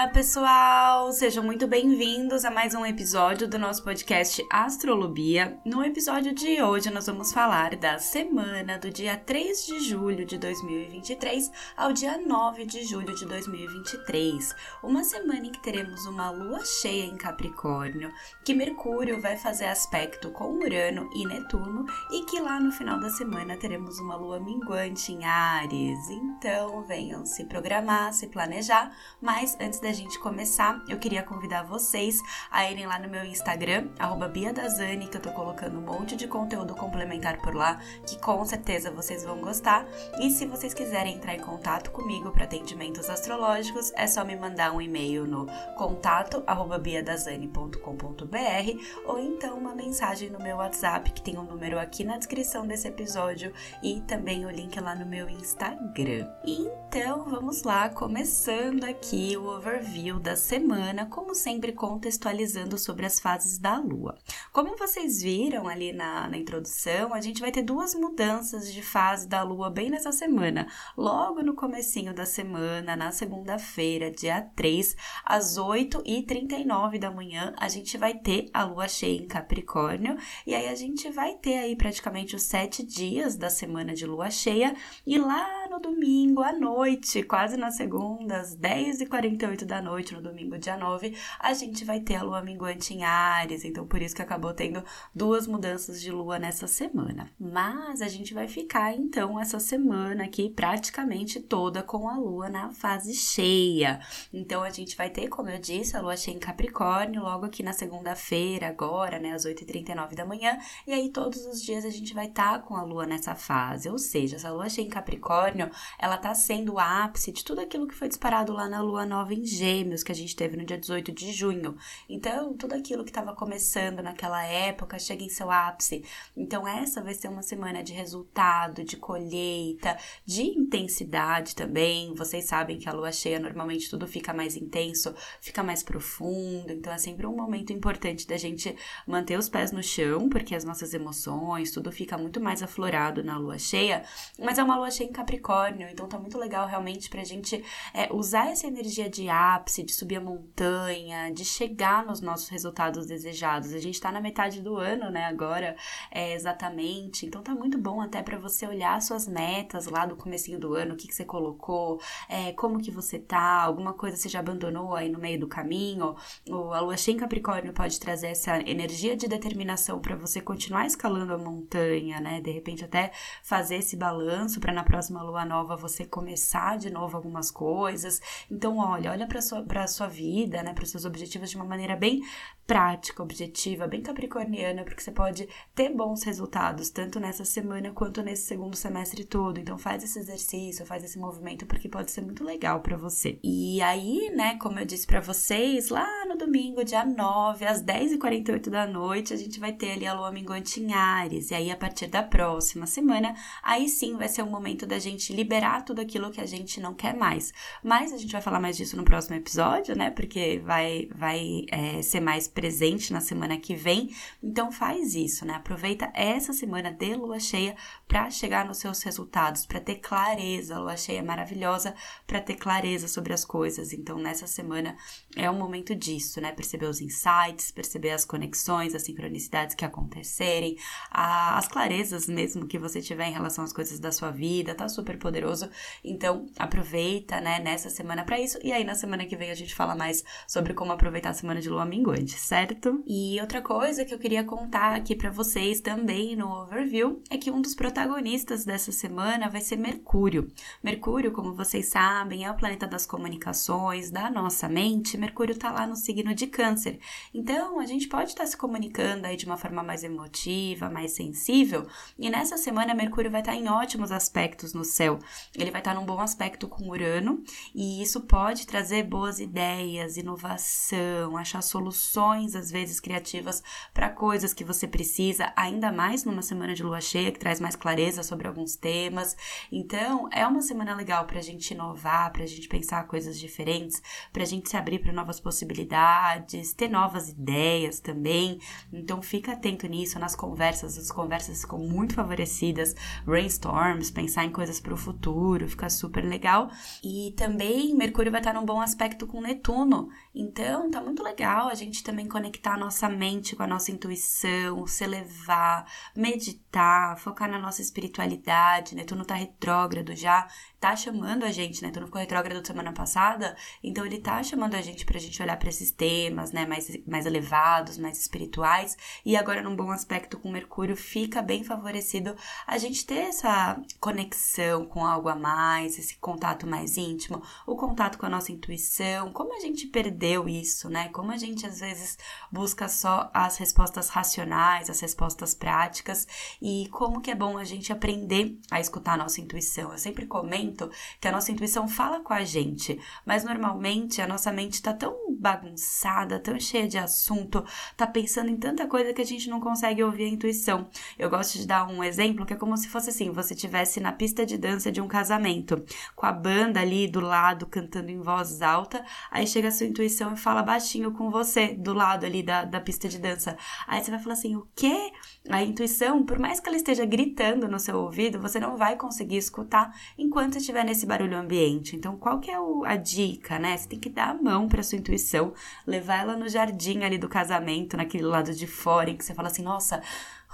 Olá, pessoal! Sejam muito bem-vindos a mais um episódio do nosso podcast Astrolobia. No episódio de hoje, nós vamos falar da semana do dia 3 de julho de 2023 ao dia 9 de julho de 2023. Uma semana em que teremos uma lua cheia em Capricórnio, que Mercúrio vai fazer aspecto com Urano e Netuno e que lá no final da semana teremos uma lua minguante em Ares. Então, venham se programar, se planejar, mas antes da gente começar, eu queria convidar vocês a irem lá no meu Instagram, BiaDazani, que eu tô colocando um monte de conteúdo complementar por lá, que com certeza vocês vão gostar. E se vocês quiserem entrar em contato comigo para atendimentos astrológicos, é só me mandar um e-mail no contato biadazani.com.br ou então uma mensagem no meu WhatsApp, que tem um número aqui na descrição desse episódio e também o link lá no meu Instagram. Então vamos lá, começando aqui o overview da semana, como sempre contextualizando sobre as fases da Lua. Como vocês viram ali na, na introdução, a gente vai ter duas mudanças de fase da Lua bem nessa semana. Logo no comecinho da semana, na segunda-feira, dia 3, às 8h39 da manhã, a gente vai ter a Lua cheia em Capricórnio, e aí a gente vai ter aí praticamente os sete dias da semana de Lua cheia, e lá domingo à noite, quase na segunda, às 10h48 8 da noite, no domingo, dia 9, a gente vai ter a lua minguante em Ares, então por isso que acabou tendo duas mudanças de lua nessa semana. Mas a gente vai ficar então essa semana aqui praticamente toda com a lua na fase cheia. Então a gente vai ter, como eu disse, a lua cheia em Capricórnio logo aqui na segunda-feira, agora, né, às 8h39 da manhã, e aí todos os dias a gente vai estar tá com a lua nessa fase, ou seja, essa lua cheia em Capricórnio, ela tá sendo o ápice de tudo aquilo que foi disparado lá na lua nova em Gêmeos que a gente teve no dia 18 de junho. Então, tudo aquilo que estava começando naquela época chega em seu ápice. Então, essa vai ser uma semana de resultado, de colheita, de intensidade também. Vocês sabem que a lua cheia normalmente tudo fica mais intenso, fica mais profundo. Então, é sempre um momento importante da gente manter os pés no chão, porque as nossas emoções, tudo fica muito mais aflorado na lua cheia. Mas é uma lua cheia em Capricórnio, então tá muito legal realmente pra gente é, usar essa energia de ápice, de subir a montanha, de chegar nos nossos resultados desejados. A gente está na metade do ano, né? Agora, é, exatamente. Então tá muito bom até para você olhar suas metas lá do comecinho do ano, o que, que você colocou, é, como que você tá, alguma coisa você já abandonou aí no meio do caminho. O, a lua cheia em Capricórnio pode trazer essa energia de determinação para você continuar escalando a montanha, né? De repente até fazer esse balanço para na próxima lua nova você começar de novo algumas coisas. Então, olha, olha para sua para sua vida, né, para seus objetivos de uma maneira bem prática, objetiva, bem capricorniana, porque você pode ter bons resultados tanto nessa semana quanto nesse segundo semestre todo. Então faz esse exercício, faz esse movimento porque pode ser muito legal para você. E aí, né, como eu disse para vocês, lá no domingo, dia 9, às 10h48 da noite, a gente vai ter ali a lua minguante em Ares. E aí a partir da próxima semana, aí sim vai ser o momento da gente liberar tudo aquilo que a gente não quer mais. Mas a gente vai falar mais disso no próximo episódio, né? Porque vai, vai é, ser mais presente na semana que vem. Então faz isso, né? Aproveita essa semana de lua cheia para chegar nos seus resultados, para ter clareza. A lua cheia é maravilhosa para ter clareza sobre as coisas. Então nessa semana é um momento disso, né? Perceber os insights, perceber as conexões, as sincronicidades que acontecerem, a, as clarezas mesmo que você tiver em relação às coisas da sua vida, tá super poderoso. Então aproveita, né, nessa semana para isso e aí na semana que vem a gente fala mais sobre como aproveitar a semana de lua minguante, certo? E outra coisa que eu queria contar aqui para vocês também no overview é que um dos protagonistas dessa semana vai ser Mercúrio. Mercúrio, como vocês sabem, é o planeta das comunicações, da nossa mente. Mercúrio tá lá no signo de Câncer. Então, a gente pode estar tá se comunicando aí de uma forma mais emotiva, mais sensível. E nessa semana, Mercúrio vai estar tá em ótimos aspectos no céu. Ele vai estar num bom aspecto com Urano, e isso pode trazer boas ideias, inovação, achar soluções, às vezes criativas, para coisas que você precisa, ainda mais numa semana de lua cheia, que traz mais clareza sobre alguns temas. Então, é uma semana legal para a gente inovar, para a gente pensar coisas diferentes, para a gente se abrir para novas possibilidades, ter novas ideias também. Então, fica atento nisso nas conversas, as conversas ficam muito favorecidas, brainstorms, pensar em coisas para futuro, fica super legal. E também Mercúrio vai estar num bom aspecto com Netuno, então tá muito legal a gente também conectar a nossa mente com a nossa intuição, se elevar, meditar, focar na nossa espiritualidade. Netuno tá retrógrado já, tá chamando a gente, Netuno ficou retrógrado semana passada, então ele tá chamando a gente pra gente olhar para esses temas, né, mais, mais elevados, mais espirituais. E agora num bom aspecto com Mercúrio fica bem favorecido a gente ter essa conexão com algo a mais, esse contato mais íntimo, o contato com a nossa intuição, como a gente perdeu isso, né? Como a gente às vezes busca só as respostas racionais, as respostas práticas e como que é bom a gente aprender a escutar a nossa intuição. Eu sempre comento que a nossa intuição fala com a gente, mas normalmente a nossa mente tá tão bagunçada, tão cheia de assunto, tá pensando em tanta coisa que a gente não consegue ouvir a intuição. Eu gosto de dar um exemplo que é como se fosse assim, você tivesse na pista de dança de um casamento, com a banda ali do lado cantando em voz alta, aí chega a sua intuição e fala baixinho com você, do lado ali da, da pista de dança. Aí você vai falar assim, o quê? A intuição, por mais que ela esteja gritando no seu ouvido, você não vai conseguir escutar enquanto estiver nesse barulho ambiente. Então, qual que é o, a dica, né? Você tem que dar a mão para sua intuição, levar ela no jardim ali do casamento, naquele lado de fora, em que você fala assim, nossa,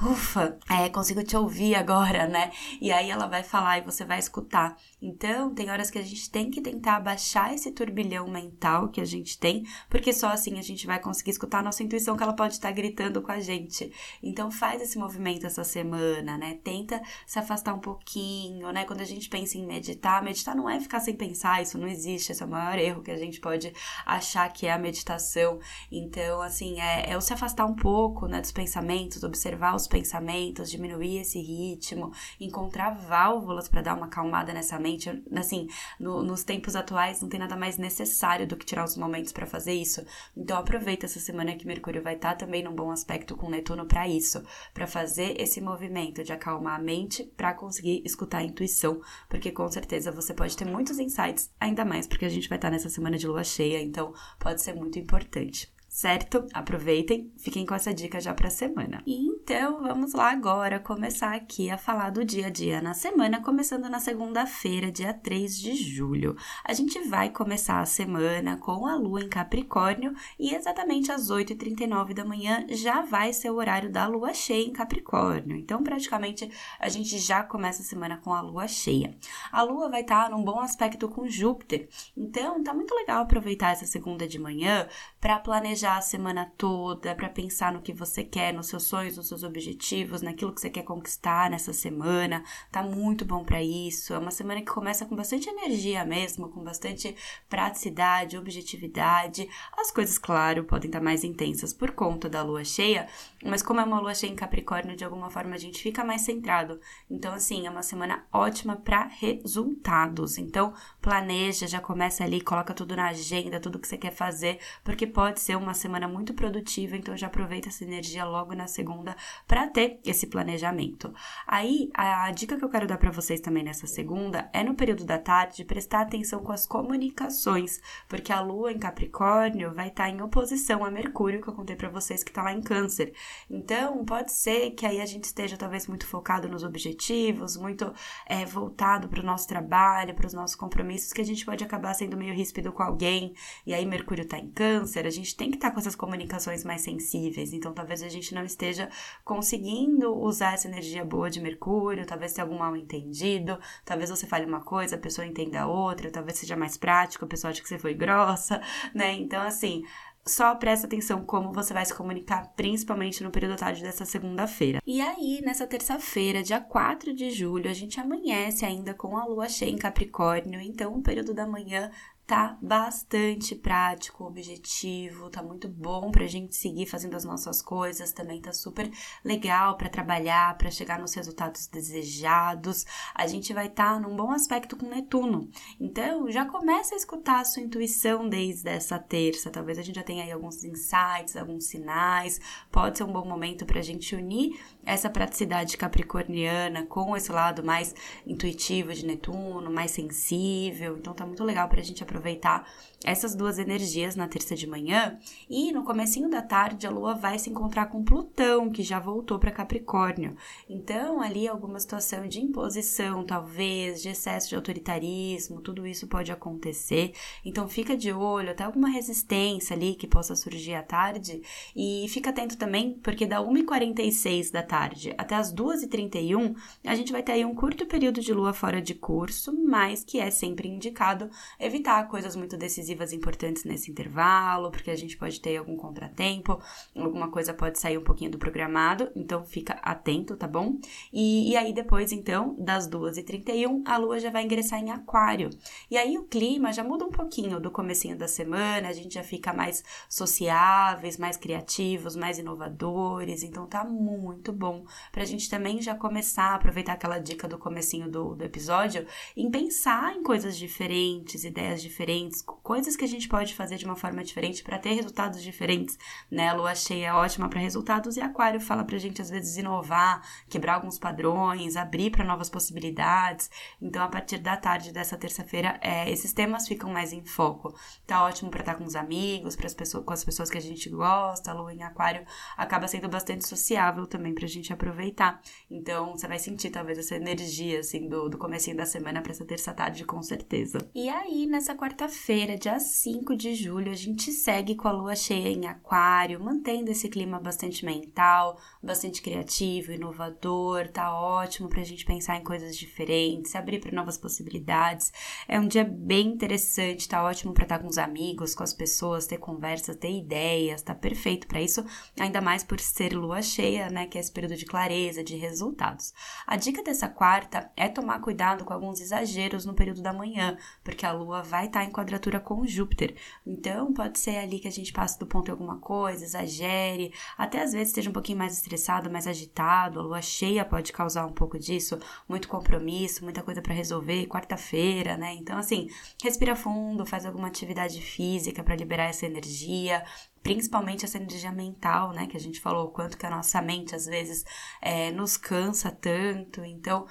ufa, é, consigo te ouvir agora, né? E aí ela vai falar e você vai escutar. Então, tem horas que a gente tem que tentar abaixar esse turbilhão mental que a gente tem, porque só assim a gente vai conseguir escutar a nossa intuição que ela pode estar gritando com a gente. Então, faz esse movimento essa semana, né? Tenta se afastar um pouquinho, né? Quando a gente pensa em meditar, meditar não é ficar sem pensar, isso não existe, esse é o maior erro que a gente pode achar que é a meditação. Então, assim, é, é o se afastar um pouco, né, dos pensamentos, observar os pensamentos, diminuir esse ritmo, encontrar válvulas para dar uma acalmada nessa mente. Assim, no, nos tempos atuais não tem nada mais necessário do que tirar os momentos para fazer isso. Então aproveita essa semana que Mercúrio vai estar tá também num bom aspecto com Netuno para isso, para fazer esse movimento de acalmar a mente para conseguir escutar a intuição, porque com certeza você pode ter muitos insights, ainda mais porque a gente vai estar tá nessa semana de lua cheia, então pode ser muito importante certo? Aproveitem, fiquem com essa dica já para a semana. E então, vamos lá agora começar aqui a falar do dia a dia na semana, começando na segunda-feira, dia 3 de julho. A gente vai começar a semana com a lua em Capricórnio e exatamente às 8h39 da manhã já vai ser o horário da lua cheia em Capricórnio. Então, praticamente, a gente já começa a semana com a lua cheia. A lua vai estar num bom aspecto com Júpiter, então tá muito legal aproveitar essa segunda de manhã para planejar planejar a semana toda, para pensar no que você quer, nos seus sonhos, nos seus objetivos, naquilo que você quer conquistar nessa semana. Tá muito bom para isso. É uma semana que começa com bastante energia mesmo, com bastante praticidade, objetividade. As coisas, claro, podem estar mais intensas por conta da lua cheia, mas como é uma lua cheia em Capricórnio, de alguma forma a gente fica mais centrado. Então, assim, é uma semana ótima para resultados. Então, planeja, já começa ali, coloca tudo na agenda, tudo que você quer fazer, porque pode ser uma semana muito produtiva, então já aproveita essa energia logo na segunda para ter esse planejamento. Aí, a dica que eu quero dar para vocês também nessa segunda é no período da tarde prestar atenção com as comunicações, porque a lua em Capricórnio vai estar tá em oposição a Mercúrio, que eu contei para vocês que está lá em Câncer. Então, pode ser que aí a gente esteja talvez muito focado nos objetivos, muito é, voltado para o nosso trabalho, para os nossos compromissos, que a gente pode acabar sendo meio ríspido com alguém, e aí Mercúrio está em Câncer, a gente tem que estar tá com essas comunicações mais sensíveis. Então, talvez a gente não esteja conseguindo usar essa energia boa de Mercúrio, talvez tenha algum mal entendido, talvez você fale uma coisa, a pessoa entenda outra, talvez seja mais prático, a pessoa acha que você foi grossa, né? Então, assim, só presta atenção como você vai se comunicar, principalmente no período tarde dessa segunda-feira. E aí, nessa terça-feira, dia 4 de julho, a gente amanhece ainda com a lua cheia em Capricórnio, então o período da manhã tá bastante prático, objetivo, tá muito bom pra gente seguir fazendo as nossas coisas, também tá super legal para trabalhar, para chegar nos resultados desejados. A gente vai estar tá num bom aspecto com Netuno. Então, já começa a escutar a sua intuição desde essa terça. Talvez a gente já tenha aí alguns insights, alguns sinais. Pode ser um bom momento pra gente unir essa praticidade capricorniana com esse lado mais intuitivo de Netuno, mais sensível. Então tá muito legal pra gente aproveitar essas duas energias na terça de manhã e no comecinho da tarde a lua vai se encontrar com Plutão, que já voltou para Capricórnio. Então, ali alguma situação de imposição, talvez, de excesso de autoritarismo, tudo isso pode acontecer. Então, fica de olho, até alguma resistência ali que possa surgir à tarde e fica atento também, porque da 1h46 da tarde até as 2h31, a gente vai ter aí um curto período de lua fora de curso, mas que é sempre indicado evitar coisas muito decisivas decisivas importantes nesse intervalo, porque a gente pode ter algum contratempo, alguma coisa pode sair um pouquinho do programado, então fica atento, tá bom? E, e aí depois, então, das 2h31, a lua já vai ingressar em aquário. E aí o clima já muda um pouquinho do comecinho da semana, a gente já fica mais sociáveis, mais criativos, mais inovadores, então tá muito bom pra gente também já começar a aproveitar aquela dica do comecinho do, do episódio em pensar em coisas diferentes, ideias diferentes, coisas coisas que a gente pode fazer de uma forma diferente para ter resultados diferentes, né? A lua cheia é ótima para resultados e aquário fala pra gente às vezes inovar, quebrar alguns padrões, abrir para novas possibilidades. Então, a partir da tarde dessa terça-feira, é, esses temas ficam mais em foco. Tá ótimo para estar com os amigos, para as pessoas, com as pessoas que a gente gosta. A lua em aquário acaba sendo bastante sociável também pra gente aproveitar. Então, você vai sentir talvez essa energia assim do, do comecinho da semana para essa terça tarde com certeza. E aí, nessa quarta-feira, dia 5 de julho, a gente segue com a lua cheia em Aquário, mantendo esse clima bastante mental, bastante criativo, inovador. Tá ótimo pra gente pensar em coisas diferentes, abrir para novas possibilidades. É um dia bem interessante, tá ótimo para estar com os amigos, com as pessoas, ter conversas, ter ideias, tá perfeito para isso, ainda mais por ser lua cheia, né, que é esse período de clareza, de resultados. A dica dessa quarta é tomar cuidado com alguns exageros no período da manhã, porque a lua vai estar tá em quadratura com Júpiter. Então, pode ser ali que a gente passe do ponto em alguma coisa, exagere, até às vezes esteja um pouquinho mais estressado, mais agitado. A lua cheia pode causar um pouco disso, muito compromisso, muita coisa para resolver, quarta-feira, né? Então, assim, respira fundo, faz alguma atividade física para liberar essa energia, principalmente essa energia mental, né? Que a gente falou, o quanto que a nossa mente às vezes é, nos cansa tanto. Então,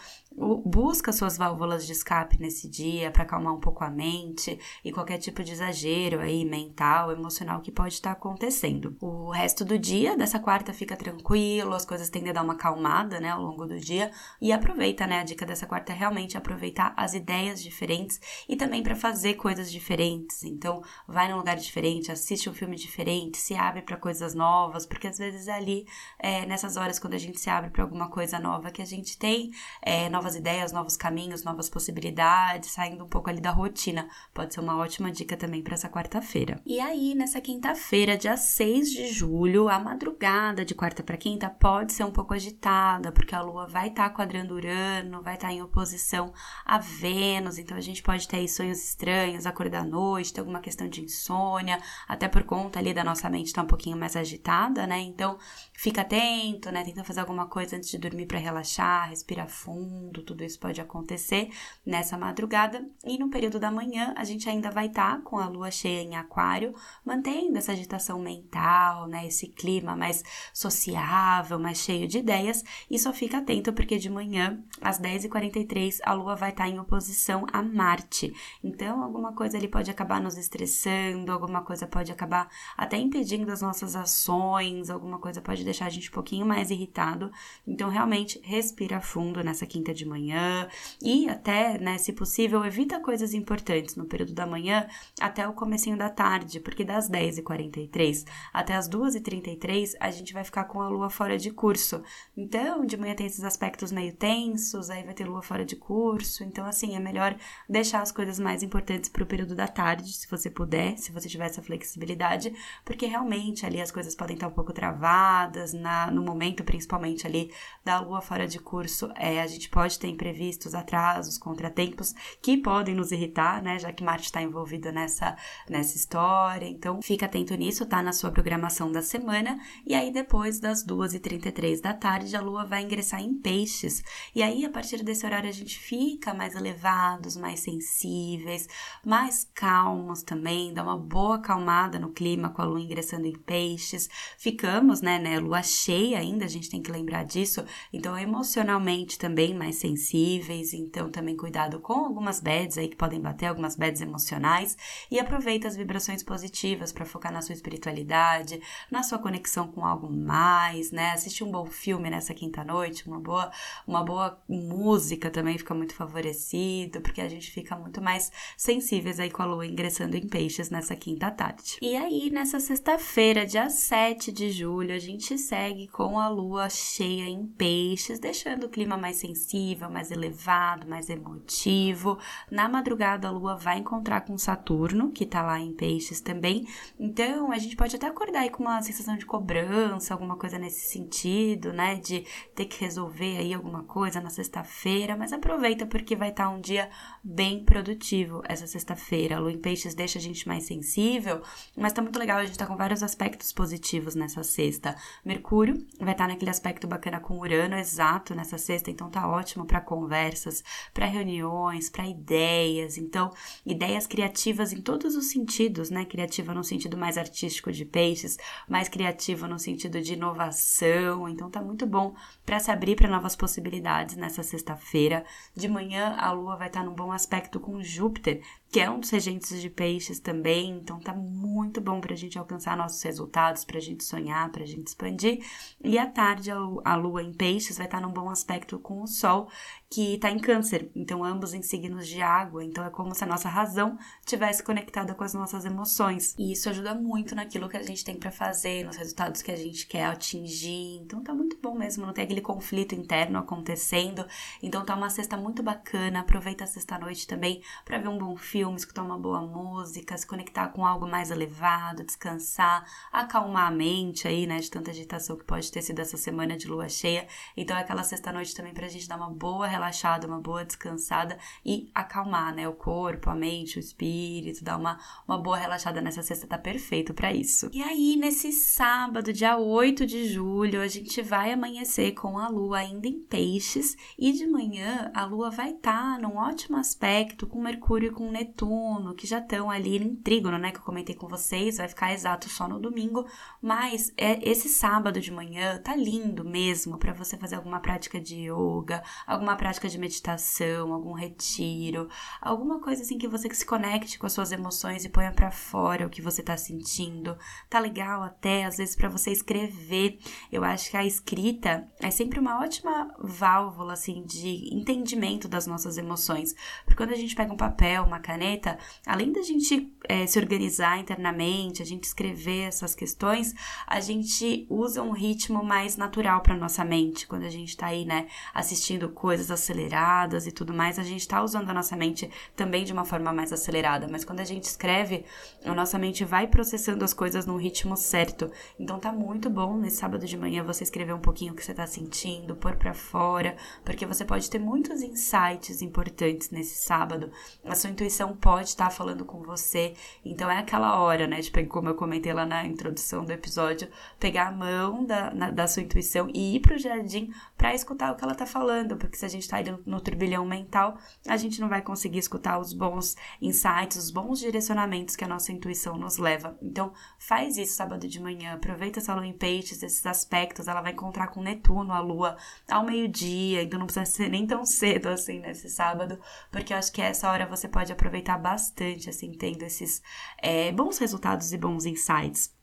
busca suas válvulas de escape nesse dia para acalmar um pouco a mente e qualquer tipo de exagero aí mental, emocional que pode estar tá acontecendo. O resto do dia dessa quarta fica tranquilo, as coisas tendem a dar uma acalmada, né, ao longo do dia e aproveita, né? A dica dessa quarta é realmente aproveitar as ideias diferentes e também para fazer coisas diferentes. Então, vai num lugar diferente, assiste um filme diferente, se abre para coisas novas, porque às vezes é ali é, nessas horas quando a gente se abre para alguma coisa nova que a gente tem é, novas ideias, novos caminhos, novas possibilidades, saindo um pouco ali da rotina. Pode ser uma ótima dica também para essa quarta-feira. E aí, nessa quinta-feira, dia 6 de julho, a madrugada de quarta para quinta pode ser um pouco agitada, porque a lua vai estar tá quadrando Urano, vai estar tá em oposição a Vênus, então a gente pode ter aí sonhos estranhos, acordar à noite, ter alguma questão de insônia, até por conta ali da nossa mente estar tá um pouquinho mais agitada, né? Então, fica atento, né? Tenta fazer alguma coisa antes de dormir para relaxar, respira fundo tudo isso pode acontecer nessa madrugada. E no período da manhã, a gente ainda vai estar tá com a lua cheia em Aquário, mantendo essa agitação mental, né? Esse clima mais sociável, mais cheio de ideias. E só fica atento, porque de manhã, às 10h43, a lua vai estar tá em oposição a Marte. Então, alguma coisa ali pode acabar nos estressando, alguma coisa pode acabar até impedindo as nossas ações, alguma coisa pode deixar a gente um pouquinho mais irritado. Então, realmente, respira fundo nessa quinta de manhã e até, né, se possível, evita coisas importantes no período da manhã até o comecinho da tarde, porque das 10h43 até as 2h33 a gente vai ficar com a lua fora de curso. Então, de manhã tem esses aspectos meio tensos, aí vai ter lua fora de curso, então assim, é melhor deixar as coisas mais importantes para o período da tarde, se você puder, se você tiver essa flexibilidade, porque realmente ali as coisas podem estar um pouco travadas, na, no momento principalmente ali da lua fora de curso, é, a gente pode ter imprevistos, atrasos, contratempos que podem nos irritar, né? Já que Marte está envolvido nessa, nessa história. Então, fica atento nisso, tá? Na sua programação da semana. E aí, depois das 2h33 da tarde, a Lua vai ingressar em peixes. E aí, a partir desse horário, a gente fica mais elevados, mais sensíveis, mais calmos também, dá uma boa acalmada no clima com a lua ingressando em peixes. Ficamos, né, né, lua cheia ainda, a gente tem que lembrar disso. Então, emocionalmente também mais sensíveis. Então, também cuidado com algumas bads aí que podem bater, algumas bads emocionais. E aproveita as vibrações positivas para focar na sua espiritualidade, na sua conexão com algo mais, né? Assistir um bom filme nessa quinta-noite, uma boa, uma boa música também fica muito favorecido, porque a gente fica muito mais sensíveis aí com a lua ingressando em peixes nessa quinta tarde. E aí, nessa sexta-feira, dia 7 de julho, a gente segue com a lua cheia em peixes, deixando o clima mais sensível, mais elevado, mais emotivo. Na madrugada, a lua vai encontrar com Saturno, que tá lá em peixes também. Então, a gente pode até acordar aí com uma sensação de cobrança, alguma coisa nesse sentido, né? De ter que resolver aí alguma coisa na sexta-feira, mas aproveita porque vai estar tá um dia bem produtivo essa sexta-feira. A lua em peixes deixa a gente mais sensível, mas tá muito legal, a gente tá com vários aspectos positivos nessa sexta. Mercúrio vai estar tá naquele aspecto bacana com Urano, exato, nessa sexta, então tá ótimo para conversas, para reuniões, para ideias. Então, ideias criativas em todos os sentidos, né? Criativa no sentido mais artístico de peixes, mais criativa no sentido de inovação. Então, tá muito bom para se abrir para novas possibilidades nessa sexta-feira. De manhã, a lua vai estar tá num bom aspecto com Júpiter, que é um dos regentes de peixes também, então tá muito bom pra gente alcançar nossos resultados, pra gente sonhar, pra gente expandir. E à tarde a lua em peixes vai estar num bom aspecto com o sol, que tá em câncer, então ambos em signos de água, então é como se a nossa razão tivesse conectada com as nossas emoções. E isso ajuda muito naquilo que a gente tem para fazer, nos resultados que a gente quer atingir. Então tá muito bom mesmo, não tem aquele conflito interno acontecendo. Então tá uma sexta muito bacana. Aproveita a sexta noite também para ver um bom filme escutar uma boa música, se conectar com algo mais elevado, descansar, acalmar a mente aí, né, de tanta agitação que pode ter sido essa semana de lua cheia. Então é aquela sexta-noite também pra gente dar uma boa relaxada, uma boa descansada e acalmar, né, o corpo, a mente, o espírito, dar uma, uma boa relaxada nessa sexta tá perfeito para isso. E aí, nesse sábado, dia 8 de julho, a gente vai amanhecer com a lua ainda em peixes e de manhã a lua vai estar tá num ótimo aspecto com Mercúrio e com Netuno que já estão ali em trígono, né? Que eu comentei com vocês, vai ficar exato só no domingo. Mas é, esse sábado de manhã tá lindo mesmo para você fazer alguma prática de yoga, alguma prática de meditação, algum retiro, alguma coisa assim que você se conecte com as suas emoções e ponha para fora o que você tá sentindo. Tá legal até, às vezes, para você escrever. Eu acho que a escrita é sempre uma ótima válvula, assim, de entendimento das nossas emoções. Porque quando a gente pega um papel, uma caneta, além da gente é, se organizar internamente, a gente escrever essas questões, a gente usa um ritmo mais natural para nossa mente. Quando a gente está aí, né, assistindo coisas aceleradas e tudo mais, a gente está usando a nossa mente também de uma forma mais acelerada. Mas quando a gente escreve, a nossa mente vai processando as coisas num ritmo certo. Então tá muito bom nesse sábado de manhã você escrever um pouquinho o que você está sentindo, pôr para fora, porque você pode ter muitos insights importantes nesse sábado. A sua intuição pode estar falando com você. Então é aquela hora, né? De, como eu comentei lá na introdução do episódio, pegar a mão da, na, da sua intuição e ir pro jardim para escutar o que ela tá falando. Porque se a gente tá indo no turbilhão mental, a gente não vai conseguir escutar os bons insights, os bons direcionamentos que a nossa intuição nos leva. Então faz isso sábado de manhã, aproveita essa lua em peixes, esses aspectos. Ela vai encontrar com Netuno, a lua, ao meio-dia, então não precisa ser nem tão cedo assim nesse sábado, porque eu acho que essa hora você pode aproveitar aproveitar bastante, assim, tendo esses é, bons resultados e bons insights.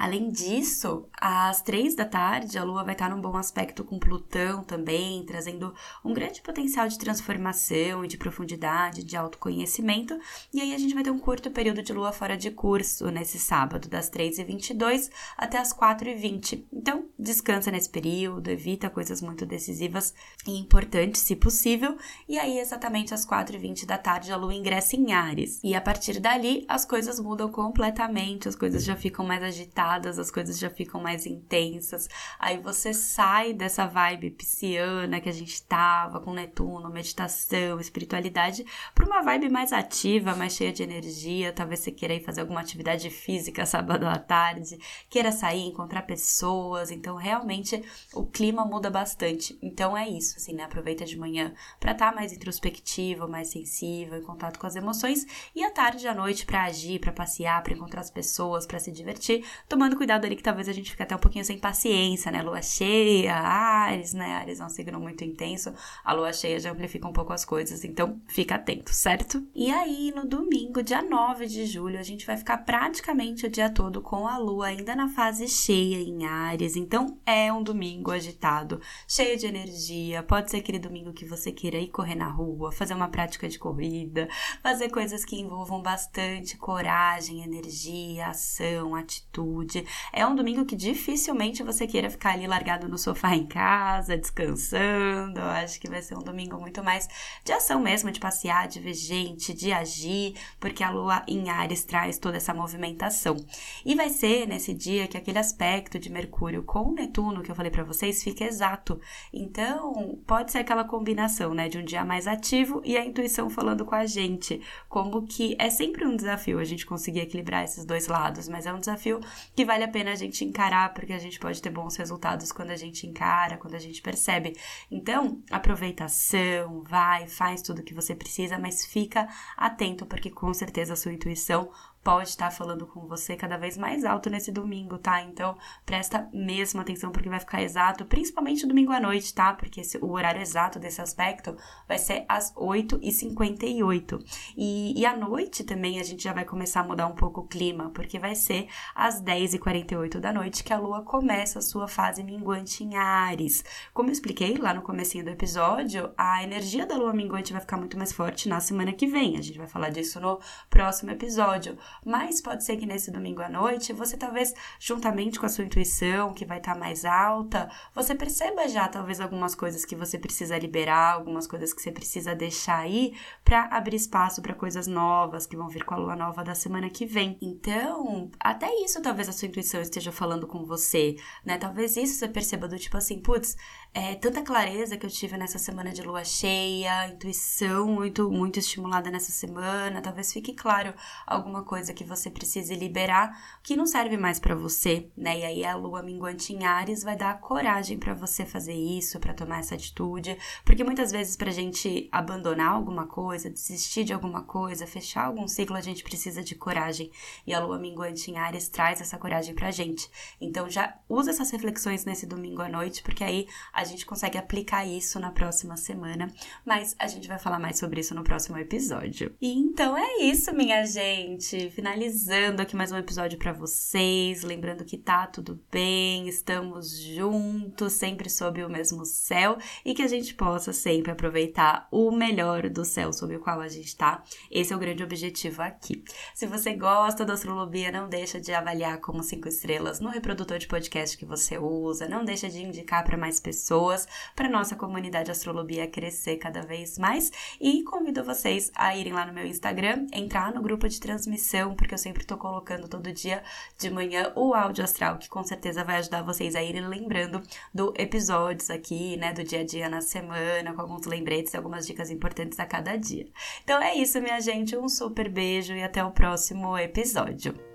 Além disso, às três da tarde, a Lua vai estar num bom aspecto com Plutão também, trazendo um grande potencial de transformação e de profundidade, de autoconhecimento. E aí a gente vai ter um curto período de Lua fora de curso nesse sábado, das 3h22 até as 4h20. Então, descansa nesse período, evita coisas muito decisivas e importantes, se possível. E aí, exatamente às 4h20 da tarde, a Lua ingressa em Ares. E a partir dali, as coisas mudam completamente, as coisas já ficam mais agitadas as coisas já ficam mais intensas. Aí você sai dessa vibe pisciana que a gente tava com Netuno, meditação, espiritualidade, para uma vibe mais ativa, mais cheia de energia. Talvez você queira ir fazer alguma atividade física sábado à tarde, queira sair, encontrar pessoas. Então, realmente, o clima muda bastante. Então, é isso, assim, né? Aproveita de manhã para estar tá mais introspectivo, mais sensível, em contato com as emoções, e à tarde e à noite para agir, para passear, para encontrar as pessoas, para se divertir, tomando cuidado ali que talvez a gente fique até um pouquinho sem paciência, né? Lua cheia, Ares, né? Ares é um signo muito intenso, a lua cheia já amplifica um pouco as coisas, então fica atento, certo? E aí, no domingo, dia 9 de julho, a gente vai ficar praticamente o dia todo com a lua ainda na fase cheia em Ares, então é um domingo agitado, cheio de energia. Pode ser aquele domingo que você queira ir correr na rua, fazer uma prática de corrida, fazer coisas que envolvam bastante coragem, energia, ação, atitude. É um domingo que dificilmente você queira ficar ali largado no sofá em casa, descansando. Eu acho que vai ser um domingo muito mais de ação mesmo, de passear, de ver gente, de agir, porque a lua em Ares traz toda essa movimentação. E vai ser nesse dia que aquele aspecto de Mercúrio com Netuno que eu falei para vocês fica exato. Então, pode ser aquela combinação, né, de um dia mais ativo e a intuição falando com a gente, como que é sempre um desafio a gente conseguir equilibrar esses dois lados, mas é um desafio que vale a pena a gente encarar, porque a gente pode ter bons resultados quando a gente encara, quando a gente percebe. Então, aproveitação, vai, faz tudo o que você precisa, mas fica atento, porque com certeza a sua intuição pode estar falando com você cada vez mais alto nesse domingo, tá? Então, presta mesmo atenção porque vai ficar exato, principalmente domingo à noite, tá? Porque esse, o horário exato desse aspecto vai ser às 8h58. E, e à noite também a gente já vai começar a mudar um pouco o clima, porque vai ser às 10h48 da noite que a lua começa a sua fase minguante em Ares. Como eu expliquei lá no comecinho do episódio, a energia da lua minguante vai ficar muito mais forte na semana que vem. A gente vai falar disso no próximo episódio mas pode ser que nesse domingo à noite você talvez, juntamente com a sua intuição, que vai estar tá mais alta, você perceba já talvez algumas coisas que você precisa liberar, algumas coisas que você precisa deixar aí para abrir espaço para coisas novas que vão vir com a lua nova da semana que vem. Então, até isso talvez a sua intuição esteja falando com você, né? Talvez isso você perceba do tipo assim, putz, é tanta clareza que eu tive nessa semana de lua cheia, intuição muito muito estimulada nessa semana, talvez fique claro alguma coisa coisa que você precise liberar que não serve mais para você, né? E aí a lua minguante em Ares vai dar coragem para você fazer isso, para tomar essa atitude, porque muitas vezes pra gente abandonar alguma coisa, desistir de alguma coisa, fechar algum ciclo, a gente precisa de coragem. E a lua minguante em Ares traz essa coragem pra gente. Então já usa essas reflexões nesse domingo à noite, porque aí a gente consegue aplicar isso na próxima semana, mas a gente vai falar mais sobre isso no próximo episódio. E então é isso, minha gente finalizando aqui mais um episódio para vocês, lembrando que tá tudo bem, estamos juntos, sempre sob o mesmo céu e que a gente possa sempre aproveitar o melhor do céu sob o qual a gente tá. Esse é o grande objetivo aqui. Se você gosta da astrologia, não deixa de avaliar como cinco estrelas no reprodutor de podcast que você usa, não deixa de indicar para mais pessoas, para nossa comunidade astrologia crescer cada vez mais e convido vocês a irem lá no meu Instagram, entrar no grupo de transmissão porque eu sempre tô colocando todo dia de manhã o áudio astral, que com certeza vai ajudar vocês a irem lembrando do episódios aqui, né, do dia a dia na semana, com alguns lembretes e algumas dicas importantes a cada dia. Então é isso, minha gente, um super beijo e até o próximo episódio.